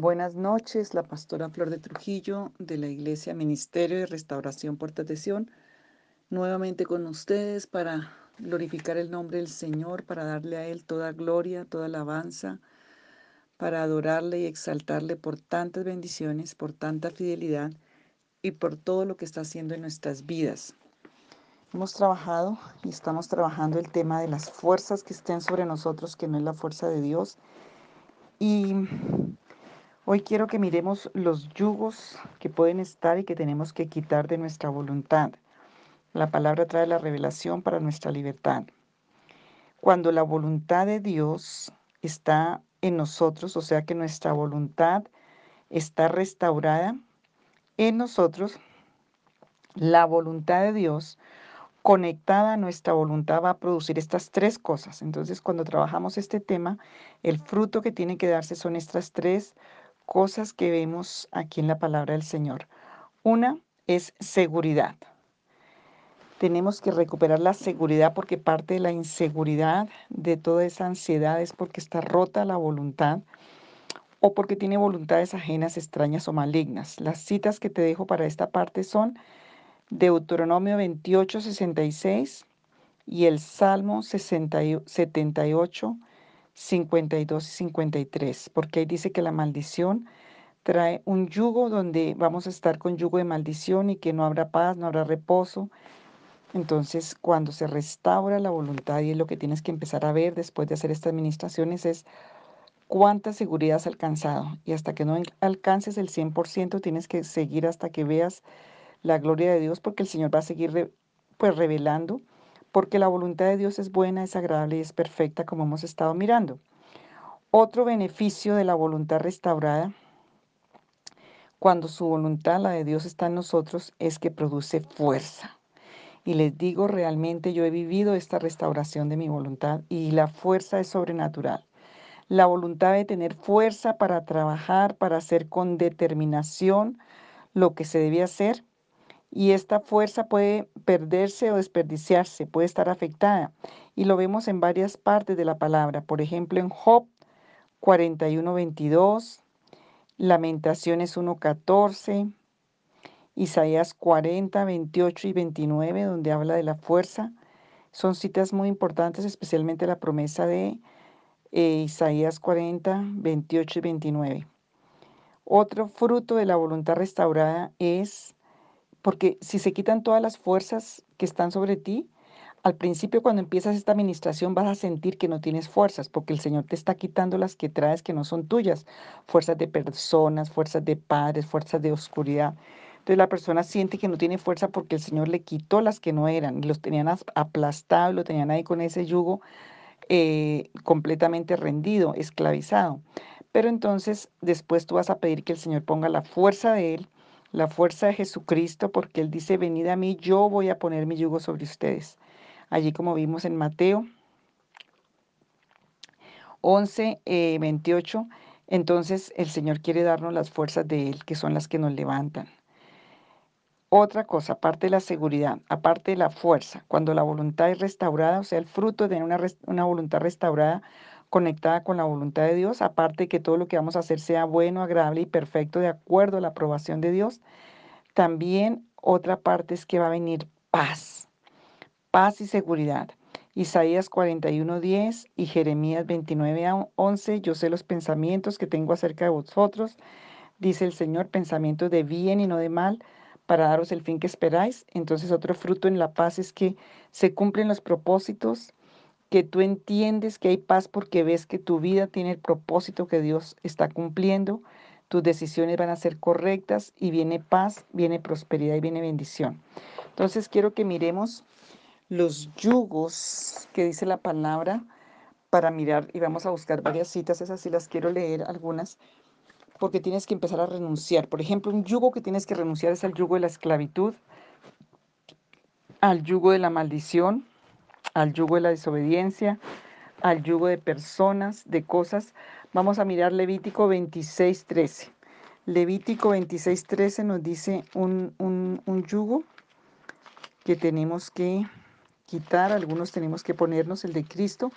Buenas noches, la pastora Flor de Trujillo de la Iglesia Ministerio de Restauración Puerta de nuevamente con ustedes para glorificar el nombre del Señor, para darle a Él toda gloria, toda alabanza, para adorarle y exaltarle por tantas bendiciones, por tanta fidelidad y por todo lo que está haciendo en nuestras vidas. Hemos trabajado y estamos trabajando el tema de las fuerzas que estén sobre nosotros, que no es la fuerza de Dios. Y hoy quiero que miremos los yugos que pueden estar y que tenemos que quitar de nuestra voluntad. La palabra trae la revelación para nuestra libertad. Cuando la voluntad de Dios está en nosotros, o sea que nuestra voluntad está restaurada en nosotros, la voluntad de Dios conectada a nuestra voluntad va a producir estas tres cosas. Entonces, cuando trabajamos este tema, el fruto que tiene que darse son estas tres cosas que vemos aquí en la palabra del Señor. Una es seguridad. Tenemos que recuperar la seguridad porque parte de la inseguridad, de toda esa ansiedad, es porque está rota la voluntad o porque tiene voluntades ajenas, extrañas o malignas. Las citas que te dejo para esta parte son Deuteronomio 28, 66 y el Salmo 78, 52 y 53, porque ahí dice que la maldición trae un yugo donde vamos a estar con yugo de maldición y que no habrá paz, no habrá reposo. Entonces, cuando se restaura la voluntad, y es lo que tienes que empezar a ver después de hacer estas administraciones, es cuánta seguridad has alcanzado. Y hasta que no alcances el 100%, tienes que seguir hasta que veas la gloria de Dios, porque el Señor va a seguir pues revelando, porque la voluntad de Dios es buena, es agradable y es perfecta, como hemos estado mirando. Otro beneficio de la voluntad restaurada, cuando su voluntad, la de Dios, está en nosotros, es que produce fuerza. Y les digo, realmente yo he vivido esta restauración de mi voluntad y la fuerza es sobrenatural. La voluntad de tener fuerza para trabajar, para hacer con determinación lo que se debía hacer y esta fuerza puede perderse o desperdiciarse, puede estar afectada. Y lo vemos en varias partes de la palabra. Por ejemplo, en Job 41, 22, Lamentaciones 1, 14, Isaías 40, 28 y 29, donde habla de la fuerza. Son citas muy importantes, especialmente la promesa de eh, Isaías 40, 28 y 29. Otro fruto de la voluntad restaurada es porque si se quitan todas las fuerzas que están sobre ti, al principio cuando empiezas esta administración vas a sentir que no tienes fuerzas, porque el Señor te está quitando las que traes que no son tuyas, fuerzas de personas, fuerzas de padres, fuerzas de oscuridad. Entonces la persona siente que no tiene fuerza porque el Señor le quitó las que no eran, los tenían aplastado, lo tenían ahí con ese yugo eh, completamente rendido, esclavizado. Pero entonces después tú vas a pedir que el Señor ponga la fuerza de Él la fuerza de Jesucristo, porque Él dice, venid a mí, yo voy a poner mi yugo sobre ustedes. Allí como vimos en Mateo 11, 28, eh, entonces el Señor quiere darnos las fuerzas de Él, que son las que nos levantan. Otra cosa, aparte de la seguridad, aparte de la fuerza, cuando la voluntad es restaurada, o sea, el fruto de una, una voluntad restaurada, conectada con la voluntad de Dios, aparte de que todo lo que vamos a hacer sea bueno, agradable y perfecto de acuerdo a la aprobación de Dios, también otra parte es que va a venir paz, paz y seguridad. Isaías 41:10 y Jeremías 29:11, yo sé los pensamientos que tengo acerca de vosotros, dice el Señor, pensamientos de bien y no de mal, para daros el fin que esperáis. Entonces otro fruto en la paz es que se cumplen los propósitos que tú entiendes que hay paz porque ves que tu vida tiene el propósito que Dios está cumpliendo, tus decisiones van a ser correctas y viene paz, viene prosperidad y viene bendición. Entonces quiero que miremos los yugos que dice la palabra para mirar y vamos a buscar varias citas, esas sí las quiero leer algunas, porque tienes que empezar a renunciar. Por ejemplo, un yugo que tienes que renunciar es el yugo de la esclavitud, al yugo de la maldición, al yugo de la desobediencia, al yugo de personas, de cosas. Vamos a mirar Levítico 26, 13. Levítico 26, 13 nos dice un, un yugo que tenemos que quitar, algunos tenemos que ponernos el de Cristo,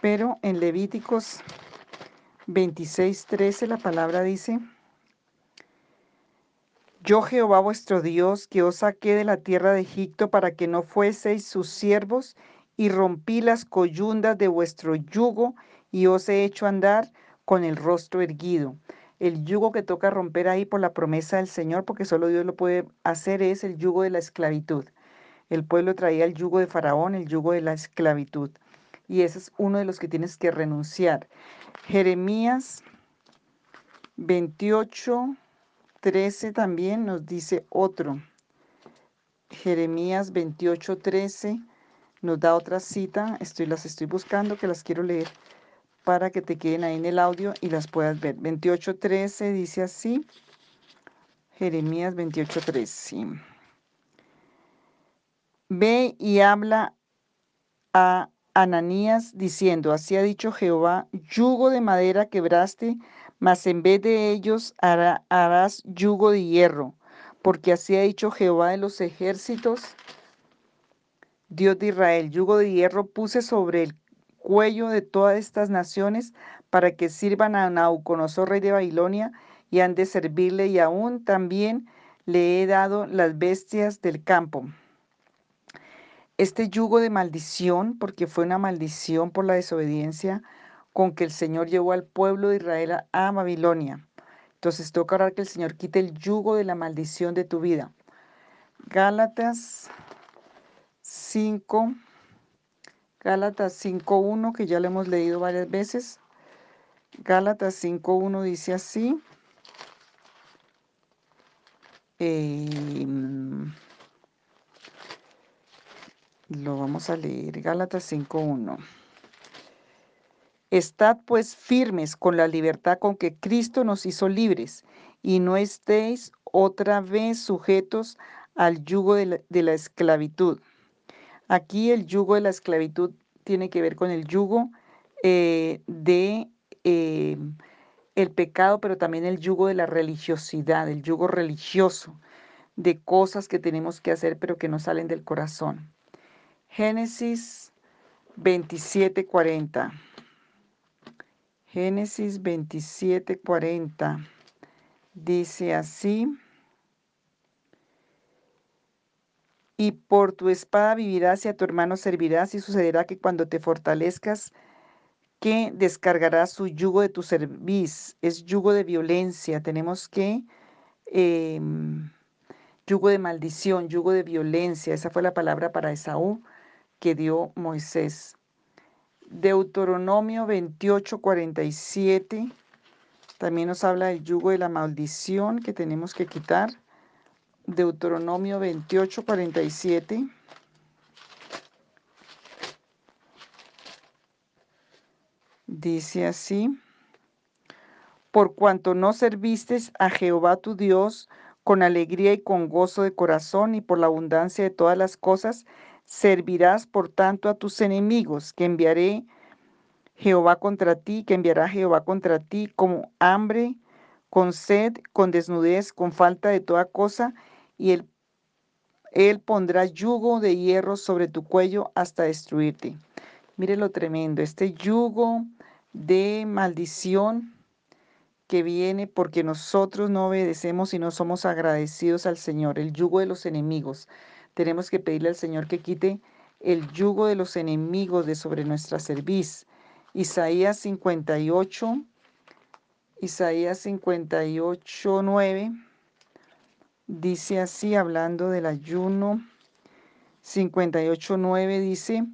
pero en Levíticos 26.13 la palabra dice, Yo Jehová vuestro Dios, que os saqué de la tierra de Egipto para que no fueseis sus siervos, y rompí las coyundas de vuestro yugo, y os he hecho andar con el rostro erguido. El yugo que toca romper ahí por la promesa del Señor, porque solo Dios lo puede hacer, es el yugo de la esclavitud. El pueblo traía el yugo de Faraón, el yugo de la esclavitud. Y ese es uno de los que tienes que renunciar. Jeremías 28, 13 también nos dice otro. Jeremías 28, 13 nos da otra cita. Estoy, las estoy buscando, que las quiero leer para que te queden ahí en el audio y las puedas ver. 28, 13 dice así. Jeremías 28, 13. Ve y habla a Ananías diciendo, así ha dicho Jehová, yugo de madera quebraste, mas en vez de ellos harás yugo de hierro, porque así ha dicho Jehová de los ejércitos, Dios de Israel, yugo de hierro puse sobre el cuello de todas estas naciones para que sirvan a Nauconosor, rey de Babilonia, y han de servirle, y aún también le he dado las bestias del campo. Este yugo de maldición, porque fue una maldición por la desobediencia con que el Señor llevó al pueblo de Israel a Babilonia. Entonces toca orar que el Señor quite el yugo de la maldición de tu vida. Gálatas 5, Gálatas 5.1, que ya lo hemos leído varias veces. Gálatas 5.1 dice así. Eh, Lo vamos a leer, Gálatas 5.1. Estad pues firmes con la libertad con que Cristo nos hizo libres, y no estéis otra vez sujetos al yugo de la, esclavitud. Aquí el yugo de la esclavitud tiene que ver con el yugo eh, de eh, el pecado, pero también el yugo de la religiosidad, el yugo religioso, de cosas que tenemos que hacer pero que no salen del corazón. Génesis 27:40. Génesis 27:40 dice así. Y por tu espada vivirás y a tu hermano servirás y sucederá que cuando te fortalezcas, que descargarás su yugo de tu servicio. Es yugo de violencia. Tenemos que... Em, yugo de maldición, yugo de violencia. Esa fue la palabra para Esaú que dio Moisés. Deuteronomio 28, 47 también nos habla del yugo de la maldición que tenemos que quitar. Deuteronomio 28, 47. Dice así, por cuanto no serviste a Jehová tu Dios con alegría y con gozo de corazón y por la abundancia de todas las cosas Servirás por tanto a tus enemigos, que enviaré Jehová contra ti, que enviará Jehová contra ti como hambre, con sed, con desnudez, con falta de toda cosa, y él, él pondrá yugo de hierro sobre tu cuello hasta destruirte. Mire lo tremendo, este yugo de maldición que viene porque nosotros no obedecemos y no somos agradecidos al Señor, el yugo de los enemigos. Tenemos que pedirle al Señor que quite el yugo de los enemigos de sobre nuestra cerviz. Isaías 58, Isaías 58, 9, dice así, hablando del ayuno, 58, 9 dice,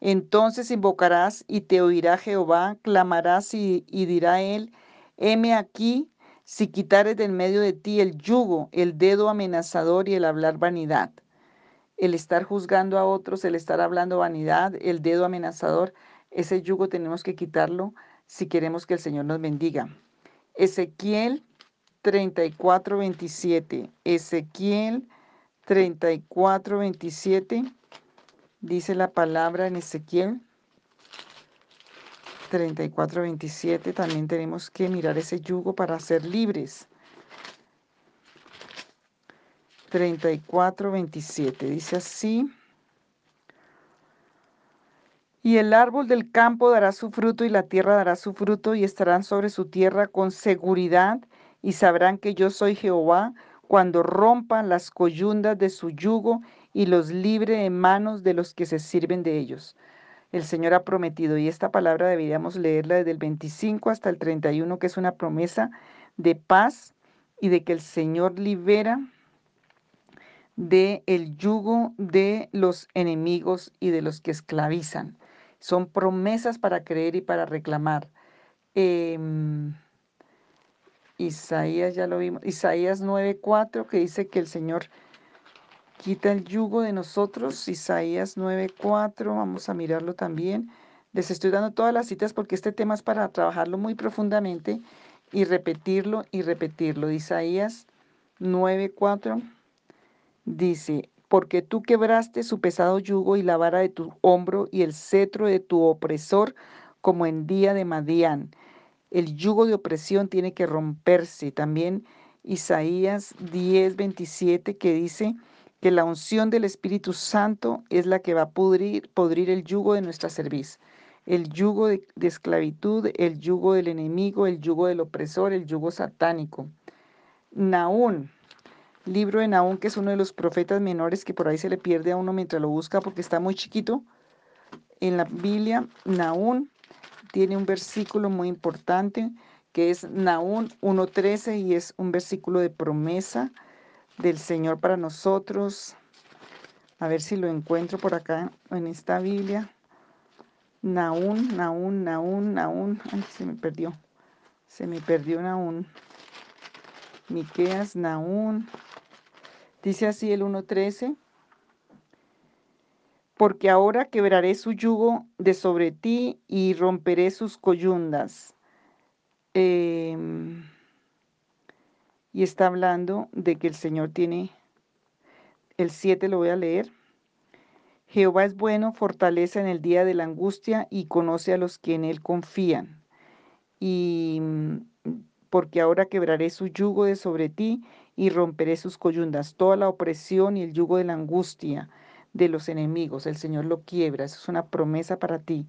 entonces invocarás y te oirá Jehová, clamarás y, dirá él, heme aquí, si quitares del medio de ti el yugo, el dedo amenazador y el hablar vanidad el estar juzgando a otros, el estar hablando vanidad, el dedo amenazador, ese yugo tenemos que quitarlo si queremos que el Señor nos bendiga. Ezequiel 34, 27. Ezequiel 34, 27. Dice la palabra en Ezequiel 34, 27. También tenemos que mirar ese yugo para ser libres. 34, 27. Dice así. Y el árbol del campo dará su fruto y la tierra dará su fruto y estarán sobre su tierra con seguridad y sabrán que yo soy Jehová cuando rompan las coyundas de su yugo y los libre en manos de los que se sirven de ellos. El Señor ha prometido, y esta palabra deberíamos leerla desde el 25 hasta el 31, que es una promesa de paz y de que el Señor libera de el yugo de los enemigos y de los que esclavizan. Son promesas para creer y para reclamar. Em, Isaías ya lo vimos. Isaías 9:4 que dice que el Señor quita el yugo de nosotros. Isaías 9:4, vamos a mirarlo también. Les estoy dando todas las citas porque este tema es para trabajarlo muy profundamente y repetirlo y repetirlo. Isaías 9:4 dice, porque tú quebraste su pesado yugo y la vara de tu hombro y el cetro de tu opresor como en día de Madián. El yugo de opresión tiene que romperse. También Isaías 10, 27 que dice que la unción del Espíritu Santo es la que va a pudrir, podrir el yugo de nuestra cerviz. El yugo de, de esclavitud, el yugo del enemigo, el yugo del opresor, el yugo satánico. Naún libro de Naúm, que es uno de los profetas menores que por ahí se le pierde a uno mientras lo busca porque está muy chiquito. En la Biblia, Naúm tiene un versículo muy importante que es Naúm 1.13 y es un versículo de promesa del Señor para nosotros. A ver si lo encuentro por acá en esta Biblia. Naúm, Naúm, Naúm, Naúm. Ay, se me perdió. Se me perdió Naúm. Miqueas, Naúm. Dice así el 1.13, porque ahora quebraré su yugo de sobre ti y romperé sus coyundas. Em, y está hablando de que el Señor tiene, el 7 lo voy a leer. Jehová es bueno, fortaleza en el día de la angustia y conoce a los que en él confían. Y porque ahora quebraré su yugo de sobre ti y romperé sus coyundas, toda la opresión y el yugo de la angustia de los enemigos. El Señor lo quiebra. Eso es una promesa para ti,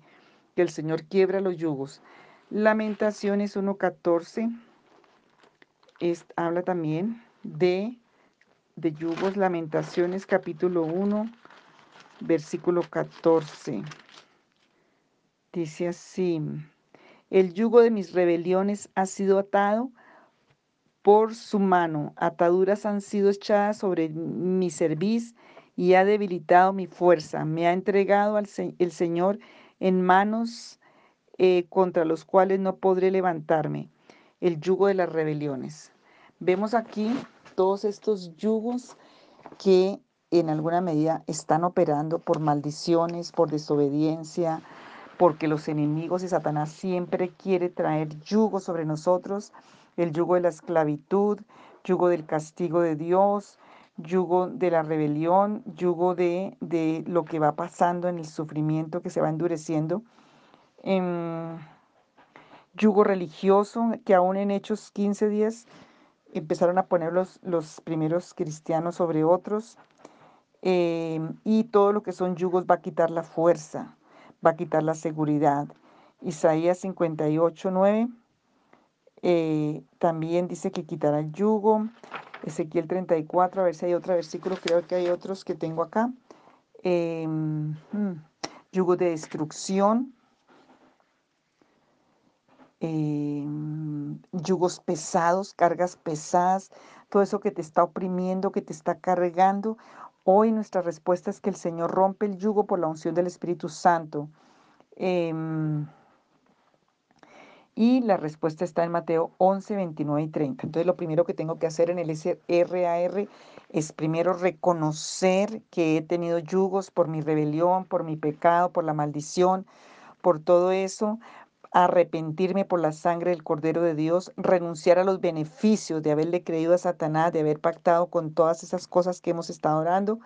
que el Señor quiebra los yugos. Lamentaciones 1.14 habla también de, de yugos. Lamentaciones capítulo 1, versículo 14. Dice así, el yugo de mis rebeliones ha sido atado por su mano. Ataduras han sido echadas sobre mi cerviz y ha debilitado mi fuerza. Me ha entregado al el Señor en manos eh, contra los cuales no podré levantarme. El yugo de las rebeliones. Vemos aquí todos estos yugos que en alguna medida están operando por maldiciones, por desobediencia, porque los enemigos y Satanás siempre quiere traer yugo sobre nosotros el yugo de la esclavitud, yugo del castigo de Dios, yugo de la rebelión, yugo de, de lo que va pasando en el sufrimiento que se va endureciendo, em, yugo religioso que aún en Hechos 15 días empezaron a poner los, los primeros cristianos sobre otros, em, y todo lo que son yugos va a quitar la fuerza, va a quitar la seguridad. Isaías 58, 9 eh, también dice que quitará el yugo. Ezequiel 34, a ver si hay otro versículo, creo que hay otros que tengo acá. Hmm, yugo de destrucción. Em, yugos pesados, cargas pesadas, todo eso que te está oprimiendo, que te está cargando. Hoy nuestra respuesta es que el Señor rompe el yugo por la unción del Espíritu Santo. Em, y la respuesta está en Mateo 11, 29 y 30. Entonces lo primero que tengo que hacer en el SRAR es primero reconocer que he tenido yugos por mi rebelión, por mi pecado, por la maldición, por todo eso, arrepentirme por la sangre del Cordero de Dios, renunciar a los beneficios de haberle creído a Satanás, de haber pactado con todas esas cosas que hemos estado orando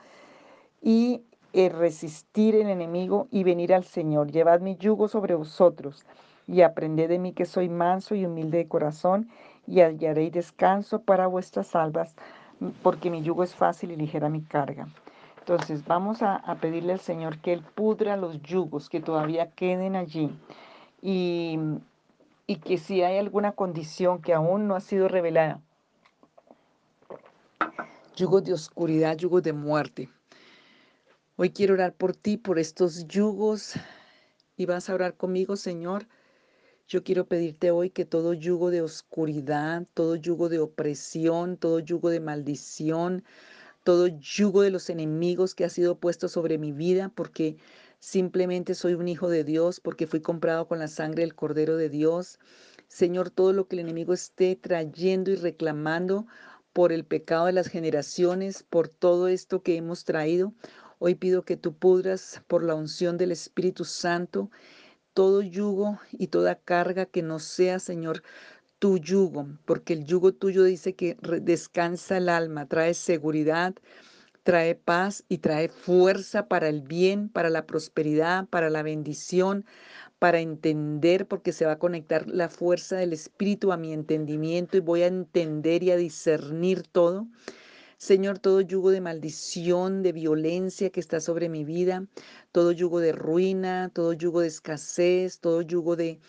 y eh, resistir el enemigo y venir al Señor. Llevad mi yugo sobre vosotros y aprended de mí que soy manso y humilde de corazón, y hallaréis descanso para vuestras almas, porque mi yugo es fácil y ligera mi carga. Entonces vamos a, pedirle al Señor que Él pudra los yugos que todavía queden allí y, y que si hay alguna condición que aún no ha sido revelada, yugos de oscuridad, yugos de muerte. Hoy quiero orar por ti, por estos yugos y vas a orar conmigo, Señor. Yo quiero pedirte hoy que todo yugo de oscuridad, todo yugo de opresión, todo yugo de maldición, todo yugo de los enemigos que ha sido puesto sobre mi vida, porque simplemente soy un hijo de Dios, porque fui comprado con la sangre del Cordero de Dios. Señor, todo lo que el enemigo esté trayendo y reclamando por el pecado de las generaciones, por todo esto que hemos traído, hoy pido que tú pudras por la unción del Espíritu Santo todo yugo y toda carga que no sea, Señor, tu yugo, porque el yugo tuyo dice que descansa el alma, trae seguridad, trae paz y trae fuerza para el bien, para la prosperidad, para la bendición, para entender, porque se va a conectar la fuerza del Espíritu a mi entendimiento y voy a entender y a discernir todo. Señor, todo yugo de maldición, de violencia que está sobre mi vida, todo yugo de ruina, todo yugo de escasez, todo yugo de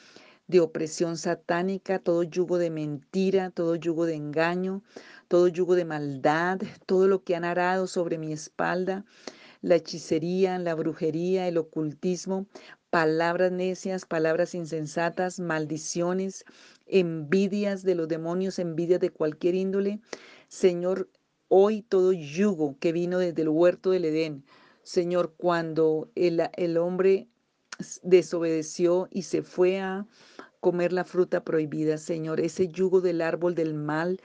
de opresión satánica, todo yugo de mentira, todo yugo de engaño, todo yugo de maldad, todo lo que han arado sobre mi espalda, la hechicería, la brujería, el ocultismo, palabras necias, palabras insensatas, maldiciones, envidias de los demonios, envidias de cualquier índole. Señor, hoy todo yugo que vino desde el huerto del Edén, Señor, cuando el, hombre desobedeció y se fue a comer la fruta prohibida, Señor, ese yugo del árbol del mal,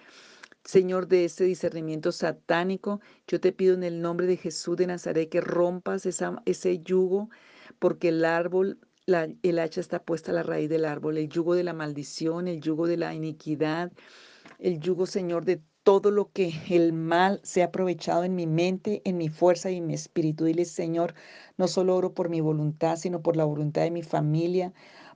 Señor, de ese discernimiento satánico, yo te pido en el nombre de Jesús de Nazaret que rompas ese yugo, porque el árbol, el hacha está puesta a la raíz del árbol, el yugo de la maldición, el yugo de la iniquidad, el yugo, Señor, de todo lo que el mal se ha aprovechado en mi mente, en mi fuerza y en mi espíritu. Dile, Señor, no solo oro por mi voluntad, sino por la voluntad de mi familia,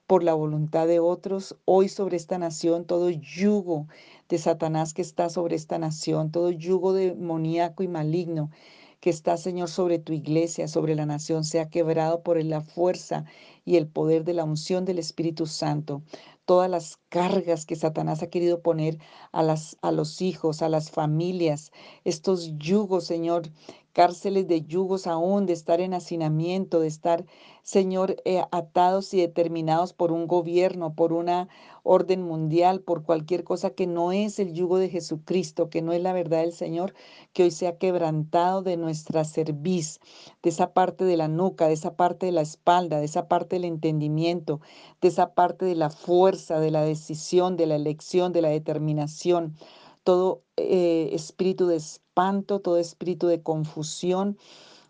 por la voluntad de otros. Hoy sobre esta nación, todo yugo de Satanás que está sobre esta nación, todo yugo demoníaco y maligno que está, Señor, sobre tu iglesia, sobre la nación, sea quebrado por la fuerza y el poder de la unción del Espíritu Santo. Todas las cargas que Satanás ha querido poner a, las, a los hijos, a las familias, estos yugos, Señor, cárceles de yugos aún, de estar en hacinamiento, de estar, Señor, eh, atados y determinados por un gobierno, por una orden mundial, por cualquier cosa que no es el yugo de Jesucristo, que no es la verdad del Señor, que hoy sea quebrantado de nuestra cerviz, de esa parte de la nuca, de esa parte de la espalda, de esa parte del entendimiento, de esa parte de la fuerza, de la decisión, de la elección, de la determinación. Todo eh, espíritu de espanto, todo espíritu de confusión,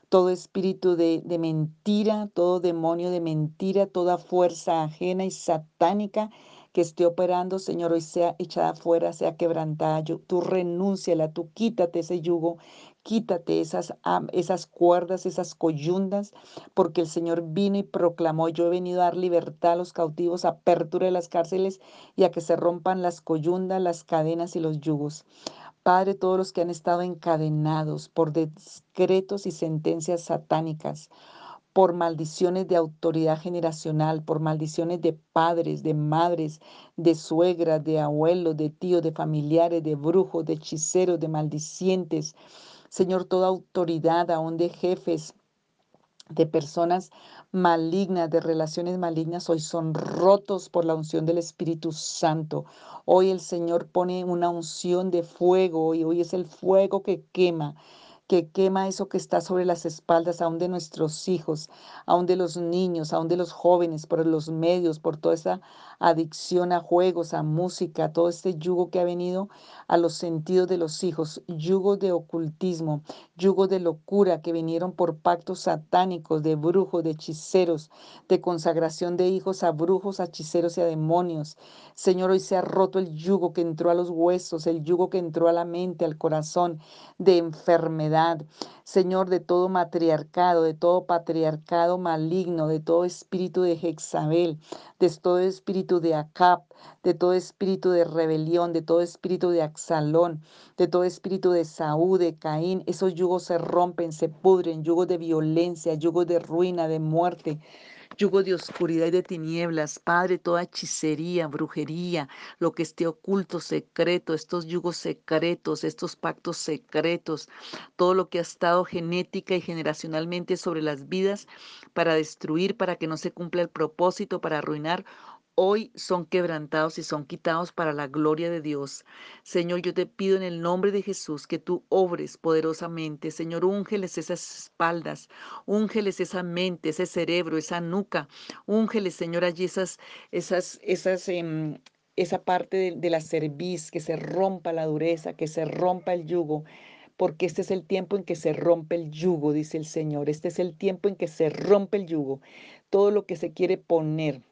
todo espíritu de, de, mentira, todo demonio de mentira, toda fuerza ajena y satánica que esté operando, Señor, hoy sea echada fuera, sea quebrantada. Yo, tú renúnciala, tú quítate ese yugo, quítate esas, esas cuerdas, esas coyundas, porque el Señor vino y proclamó, yo he venido a dar libertad a los cautivos, apertura de las cárceles y a que se rompan las coyundas, las cadenas y los yugos. Padre, todos los que han estado encadenados por decretos y sentencias satánicas, por maldiciones de autoridad generacional, por maldiciones de padres, de madres, de suegras, de abuelos, de tíos, de familiares, de brujos, de hechiceros, de maldicientes. Señor, toda autoridad aún de jefes, de personas malignas, de relaciones malignas, hoy son rotos por la unción del Espíritu Santo. Hoy el Señor pone una unción de fuego y hoy es el fuego que quema que quema eso que está sobre las espaldas aún de nuestros hijos, aún de los niños, aún de los jóvenes, por los medios, por toda esa adicción a juegos, a música, todo este yugo que ha venido a los sentidos de los hijos, yugo de ocultismo, yugo de locura que vinieron por pactos satánicos, de brujos, de hechiceros, de consagración de hijos a brujos, a hechiceros y a demonios. Señor, hoy se ha roto el yugo que entró a los huesos, el yugo que entró a la mente, al corazón, de enfermedad Señor, de todo matriarcado, de todo patriarcado maligno, de todo espíritu de Jezabel, de todo espíritu de Acab, de todo espíritu de rebelión, de todo espíritu de Axalón, de todo espíritu de Saúl, de Caín. Esos yugos se rompen, se pudren, yugos de violencia, yugos de ruina, de muerte, yugo de oscuridad y de tinieblas, Padre, toda hechicería, brujería, lo que esté oculto, secreto, estos yugos secretos, estos pactos secretos, todo lo que ha estado genética y generacionalmente sobre las vidas para destruir, para que no se cumpla el propósito, para arruinar hoy son quebrantados y son quitados para la gloria de Dios. Señor, yo te pido en el nombre de Jesús que tú obres poderosamente. Señor, úngeles esas espaldas, úngeles esa mente, ese cerebro, esa nuca. Úngeles, Señor, allí esas, esas, esas, em, esa parte de, de la cerviz, que se rompa la dureza, que se rompa el yugo porque este es el tiempo en que se rompe el yugo, dice el Señor. Este es el tiempo en que se rompe el yugo. Todo lo que se quiere poner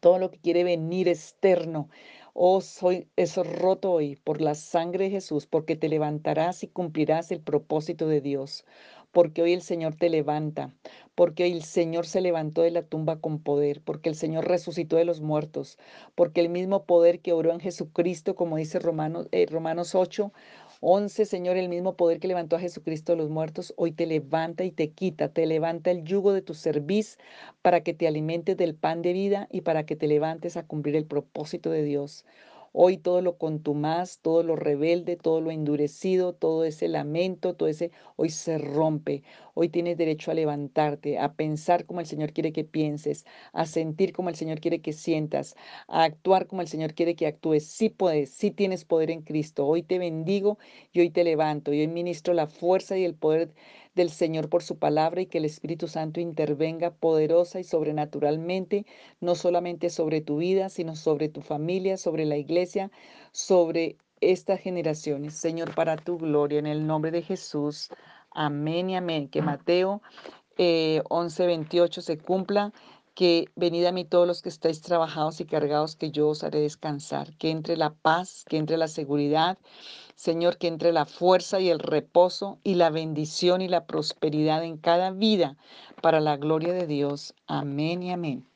todo lo que quiere venir externo. Oh, soy, es roto hoy por la sangre de Jesús, porque te levantarás y cumplirás el propósito de Dios. Porque hoy el Señor te levanta, porque hoy el Señor se levantó de la tumba con poder, porque el Señor resucitó de los muertos, porque el mismo poder que oró en Jesucristo, como dice Romanos, eh, Romanos 8, 11, Señor, el mismo poder que levantó a Jesucristo de los muertos, hoy te levanta y te quita, te levanta el yugo de tu cerviz para que te alimentes del pan de vida y para que te levantes a cumplir el propósito de Dios. Hoy todo lo contumaz, todo lo rebelde, todo lo endurecido, todo ese lamento, todo ese, hoy se rompe. Hoy tienes derecho a levantarte, a pensar como el Señor quiere que pienses, a sentir como el Señor quiere que sientas, a actuar como el Señor quiere que actúes. Sí puedes, sí tienes poder en Cristo. Hoy te bendigo y hoy te levanto. Y hoy ministro la fuerza y el poder del Señor por su palabra y que el Espíritu Santo intervenga poderosa y sobrenaturalmente, no solamente sobre tu vida, sino sobre tu familia, sobre la iglesia, sobre estas generaciones. Señor, para tu gloria, en el nombre de Jesús. Amén y amén. Que Mateo eh, 11:28 se cumpla. Que venid a mí todos los que estáis trabajados y cargados, que yo os haré descansar. Que entre la paz, que entre la seguridad Señor, que entre la fuerza y el reposo y la bendición y la prosperidad en cada vida para la gloria de Dios. Amén y amén.